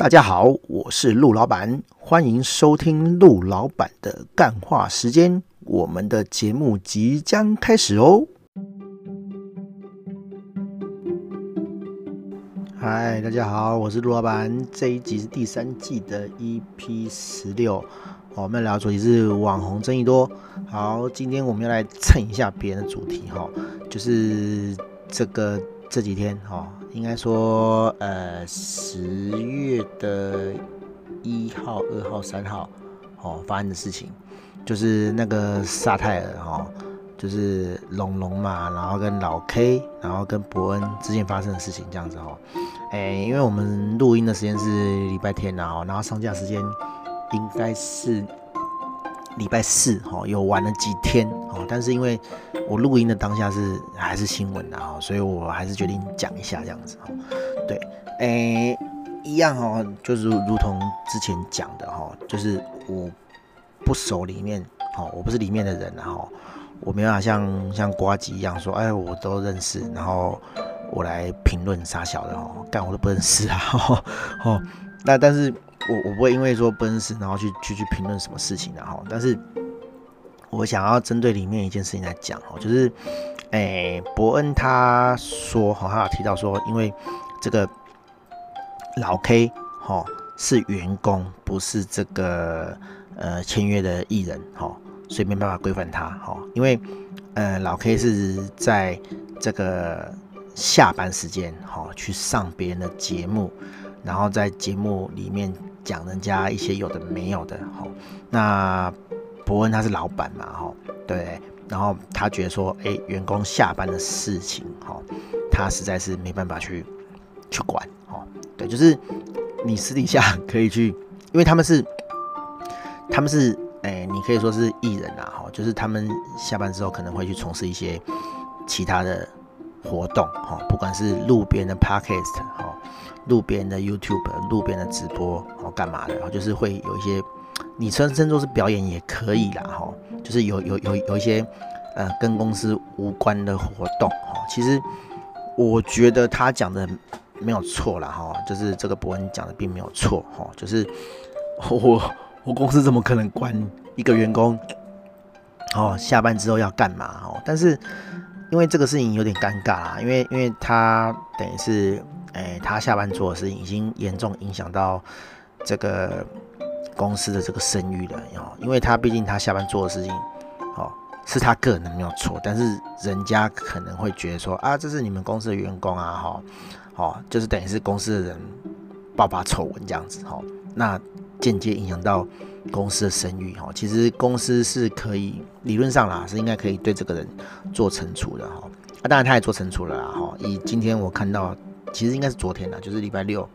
大家好，我是陆老板，欢迎收听陆老板的干话时间。我们的节目即将开始哦。嗨，大家好，我是陆老板。这一集是第三季的 EP 十六，我们聊的主题是网红争议多。好，今天我们要来蹭一下别人的主题哈，就是这个这几天哈。应该说，呃，十月的一号、二号、三号，哦，发生的事情，就是那个萨泰尔，哈，就是龙龙嘛，然后跟老 K，然后跟伯恩之间发生的事情，这样子，哈，哎，因为我们录音的时间是礼拜天，然后，然后上架时间应该是。礼拜四哈，又玩了几天哦，但是因为我录音的当下是还是新闻的哈，所以我还是决定讲一下这样子哦。对，诶、一样哦，就是如同之前讲的哈，就是我不熟里面哦，我不是里面的人然后我没办法像像呱吉一样说，哎，我都认识，然后我来评论傻小的哦，干我都不认识啊，哦，那但是。我我不会因为说不认识，然后去去去评论什么事情的哈。但是，我想要针对里面一件事情来讲哈，就是，诶、欸，博恩他说哈，他有提到说，因为这个老 K 哈是员工，不是这个呃签约的艺人哈，所以没办法规范他哈。因为呃老 K 是在这个下班时间哈去上别人的节目，然后在节目里面。讲人家一些有的没有的，哈，那伯恩他是老板嘛，哈，对，然后他觉得说，哎，员工下班的事情，哈，他实在是没办法去去管，哈，对，就是你私底下可以去，因为他们是他们是，哎，你可以说是艺人啊，哈，就是他们下班之后可能会去从事一些其他的活动，哈，不管是路边的 parkist，哈。路边的 YouTube，路边的直播，哦，干嘛的？然后就是会有一些，你称称作是表演也可以啦，哈，就是有有有有一些，呃，跟公司无关的活动，哈，其实我觉得他讲的没有错啦，哈，就是这个博恩讲的并没有错，哈，就是我我公司怎么可能管一个员工，哦，下班之后要干嘛？哦，但是因为这个事情有点尴尬啦，因为因为他等于是。哎，他下班做的事情已经严重影响到这个公司的这个声誉了，哦，因为他毕竟他下班做的事情，哦，是他个人的没有错，但是人家可能会觉得说啊，这是你们公司的员工啊，哈，哦，就是等于是公司的人爆发丑闻这样子，哈，那间接影响到公司的声誉，哈，其实公司是可以理论上啦，是应该可以对这个人做惩处的，哈，啊，当然他也做惩处了啦，哈，以今天我看到。其实应该是昨天啦，就是礼拜六，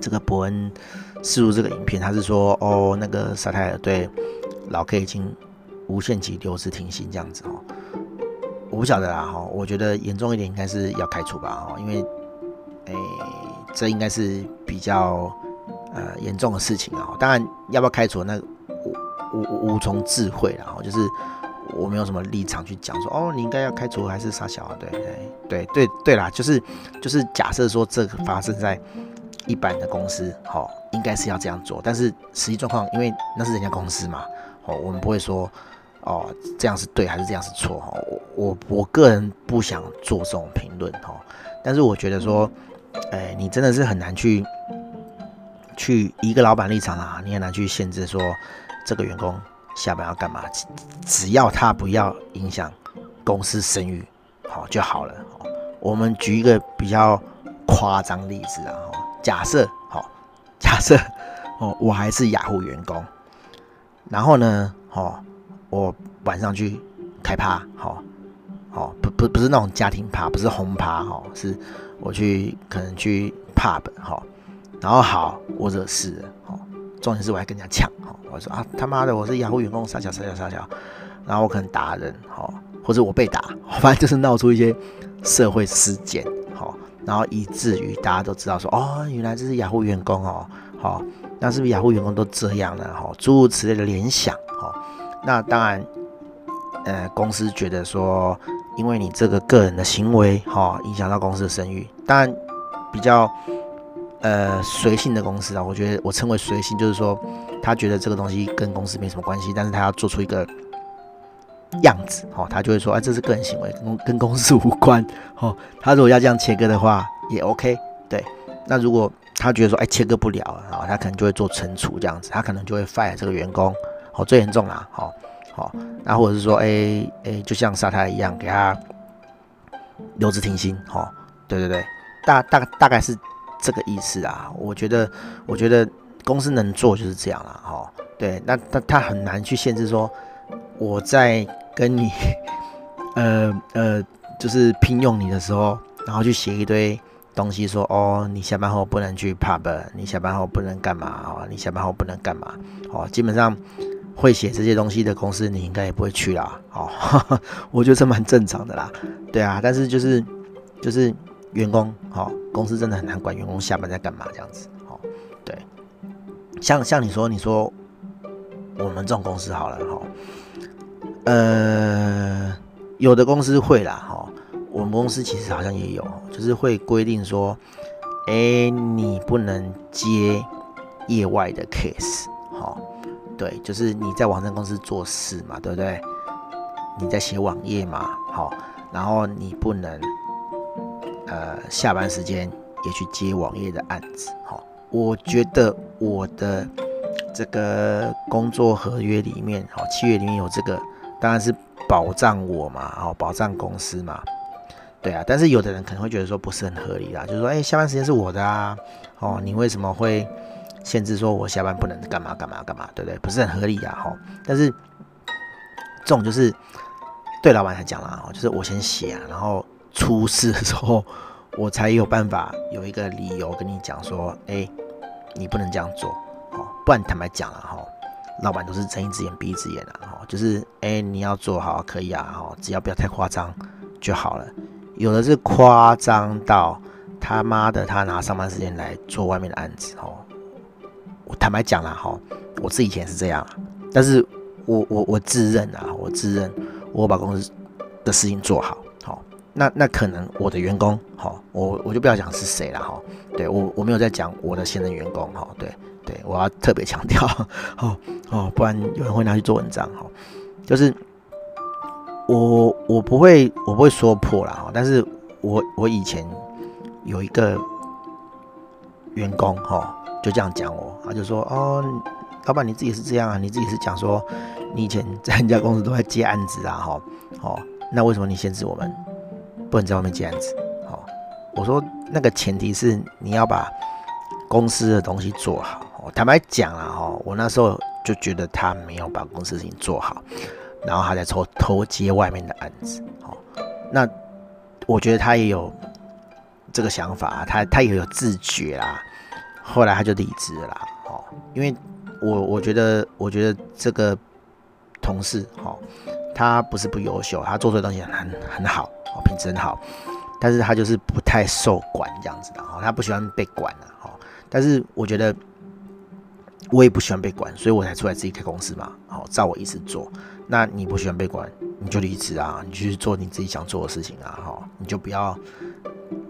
这个伯恩释出这个影片，他是说哦，那个沙泰尔对老 K 已经无限期留职停薪这样子哦，我不晓得啦哈，我觉得严重一点应该是要开除吧哈，因为诶这应该是比较呃严重的事情啊，当然要不要开除那无无无从置喙了哈，就是。我没有什么立场去讲说哦，你应该要开除还是杀小啊？对对对对对啦，就是就是假设说这个发生在一般的公司，好、哦，应该是要这样做。但是实际状况，因为那是人家公司嘛，哦，我们不会说哦这样是对还是这样是错哈、我我我个人不想做这种评论哈。但是我觉得说，哎，你真的是很难去去一个老板立场啊，你很难去限制说这个员工。下班要干嘛？只要他不要影响公司声誉，好就好了。我们举一个比较夸张例子啊，假设好，假设哦，我还是雅虎员工，然后呢，哦，我晚上去开趴，好，好不不不是那种家庭趴，不是轰趴，哈，是我去可能去 pub，好，然后好我惹事了，好，重点是我还跟人家抢。我说啊，他妈的，我是雅虎员工，傻小傻小傻小，然后我可能打人，哈，或者我被打，反正就是闹出一些社会事件，好，然后以至于大家都知道说，哦，原来这是雅虎员工哦，好，那是不是雅虎员工都这样呢？哈，诸如此类的联想，哈，那当然，呃，公司觉得说，因为你这个个人的行为，哈，影响到公司的声誉，当然比较呃随性的公司啊，我觉得我称为随性，就是说他觉得这个东西跟公司没什么关系，但是他要做出一个样子，哦，他就会说，哎，这是个人行为，跟跟公司无关，哦，他如果要这样切割的话，也 OK，对，那如果他觉得说，哎，切割不了，啊，他可能就会做惩处这样子，他可能就会 fire 这个员工，哦，最严重啦，好，好，那或者是说，哎，哎，就像沙太一样，给他留职停薪，哦，对对对，大大大概是这个意思啊，我觉得，我觉得公司能做就是这样了，哈，对，那他他很难去限制说，我在跟你，呃呃，就是聘用你的时候，然后去写一堆东西说，哦，你下班后不能去 pub，你下班后不能干嘛哦，你下班后不能干嘛哦。基本上会写这些东西的公司，你应该也不会去啦。哦，我觉得这蛮正常的啦。对啊，但是就是就是员工，哦，公司真的很难管员工下班在干嘛这样子。哦，对，像像你说，你说我们这种公司好了，哈。呃，有的公司会啦，哈，我们公司其实好像也有，就是会规定说，哎、你不能接业外的 case，哈，对，就是你在网站公司做事嘛，对不对？你在写网页嘛，好，然后你不能，呃，下班时间也去接网页的案子，好，我觉得我的这个工作合约里面，好，契约里面有这个。当然是保障我嘛，哦，保障公司嘛，对啊。但是有的人可能会觉得说不是很合理啦，就是说，哎，下班时间是我的啊，哦，你为什么会限制说我下班不能干嘛干嘛干嘛，对不对？不是很合理啊，哈。但是这种就是对老板来讲啦，哦，就是我先写啊，然后出事的时候我才有办法有一个理由跟你讲说，哎，你不能这样做，哦，不然坦白讲了哈。老板都是睁一只眼闭一只眼的，哈，就是哎，你要做好可以啊，哈，只要不要太夸张就好了。有的是夸张到他妈的，他拿上班时间来做外面的案子，哦。我坦白讲了，哈，我自己以前是这样，但是我我我自认啊，我自认我把公司的事情做，好，那那可能我的员工，好，我我就不要讲是谁了，哈，对我我没有在讲我的现任员工，哈，对。对，我要特别强调，哦哦，不然有人会拿去做文章，哈，就是我我不会我不会说破了，哈，但是我我以前有一个员工，哈，就这样讲我，他就说，哦，老板你自己是这样啊，你自己是讲说你以前在人家公司都在接案子啊，哈，哦，那为什么你限制我们不能在外面接案子？好，我说那个前提是你要把公司的东西做好。坦白讲啊，哈，我那时候就觉得他没有把公司事情做好，然后他在偷偷接外面的案子，哦，那我觉得他也有这个想法，他他也有自觉啦，后来他就离职了啦，哦，因为我我觉得我觉得这个同事，哦，他不是不优秀，他做出的东西很很好，哦，品质很好，但是他就是不太受管这样子的，哦，他不喜欢被管了，哦，但是我觉得。我也不喜欢被管，所以我才出来自己开公司嘛。好，照我意思做。那你不喜欢被管，你就离职啊，你去做你自己想做的事情啊。哈，你就不要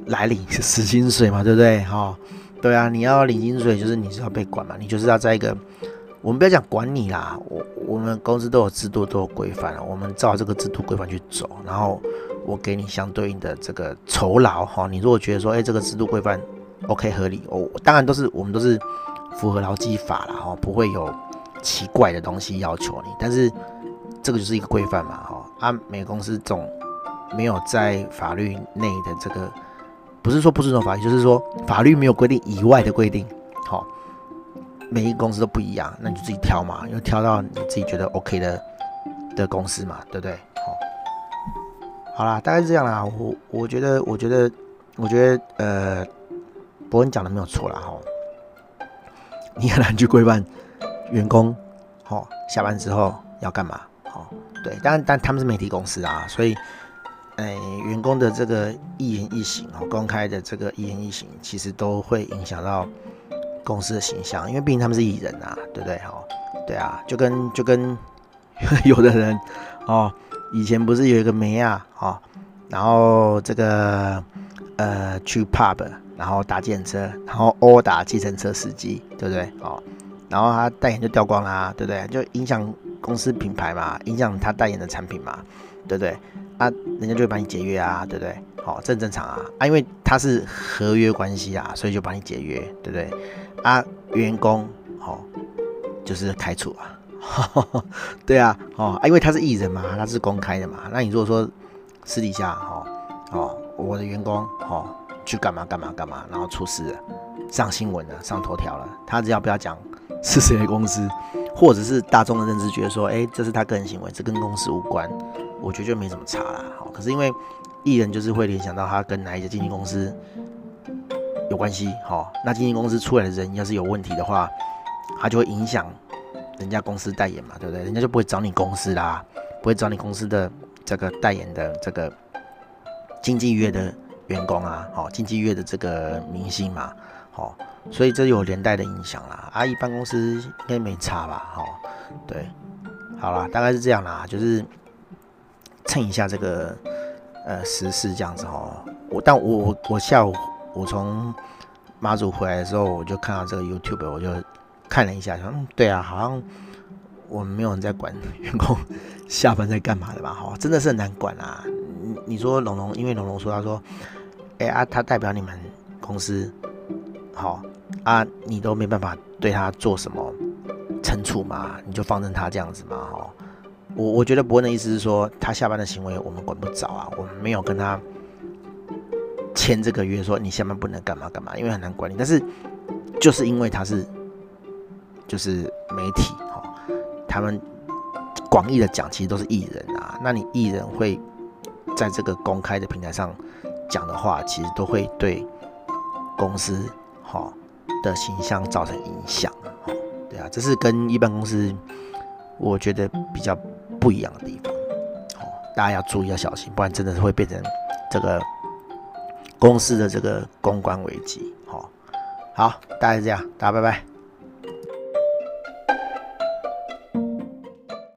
来领死薪水嘛，对不对？哈，对啊，你要领薪水就是你是要被管嘛，你就是要在一个，我们不要讲管你啦，我我们公司都有制度都有规范，我们照这个制度规范去走，然后我给你相对应的这个酬劳。哈，你如果觉得说，哎，这个制度规范 OK 合理，我当然都是我们都是。符合劳基法啦，哈，不会有奇怪的东西要求你，但是这个就是一个规范嘛，哈，啊，每公司总没有在法律内的这个，不是说不遵守法律，就是说法律没有规定以外的规定，每一个公司都不一样，那你就自己挑嘛，因为挑到你自己觉得 OK 的的公司嘛，对不对？好，好啦，大概是这样啦，我我觉得，我觉得，我觉得，呃，博恩讲的没有错啦，哈。你很难去规范员工，哦，下班之后要干嘛？哦，对，但但他们是媒体公司啊，所以，哎，员工的这个一言一行哦，公开的这个一言一行，其实都会影响到公司的形象，因为毕竟他们是艺人啊，对不对？哦，对啊，就跟就跟 有的人哦，以前不是有一个梅亚哦，然后这个呃去 pub，然后打计程车，然后殴打计程车司机，对不对？哦，然后他代言就掉光啦，对不对？就影响公司品牌嘛，影响他代言的产品嘛，对不对？啊，人家就会把你解约啊，对不对？好、哦，这很正常啊，啊，因为他是合约关系啊，所以就帮你解约，对不对？啊，员工好、哦，就是开除啊，对啊，哦，啊，因为他是艺人嘛，他是公开的嘛，那你如果说私底下，哦，哦，我的员工，哦。去干嘛干嘛干嘛，然后出事了，上新闻了，上头条了。他只要不要讲 是谁的公司，或者是大众的认知觉得说，哎，这是他个人行为，这跟公司无关，我觉得就没什么差啦。好，可是因为艺人就是会联想到他跟哪一家经纪公司有关系，好，那经纪公司出来的人要是有问题的话，他就会影响人家公司代言嘛，对不对？人家就不会找你公司啦，不会找你公司的这个代言的这个经纪约的。员工啊，好，经纪约的这个明星嘛，好，所以这有连带的影响啦。阿姨办公室应该没差吧，好，对，好啦，大概是这样啦，就是蹭一下这个呃时事这样子哦。我但我我我下午我从马祖回来的时候，我就看到这个 YouTube，我就看了一下，说嗯，对啊，好像我们没有人在管员工 下班在干嘛的吧？哈，真的是很难管啊。你你说龙龙，因为龙龙说他说。哎、啊，他代表你们公司，好啊，你都没办法对他做什么惩处嘛？你就放任他这样子嘛？哈，我我觉得伯恩的意思是说，他下班的行为我们管不着啊，我们没有跟他签这个约，说你下班不能干嘛干嘛，因为很难管理。但是就是因为他是就是媒体，哈，他们广义的讲，其实都是艺人啊。那你艺人会在这个公开的平台上。讲的话其实都会对公司好的形象造成影响，对啊，这是跟一般公司我觉得比较不一样的地方，大家要注意要小心，不然真的是会变成这个公司的这个公关危机，好，好，大概是这样，大家拜拜。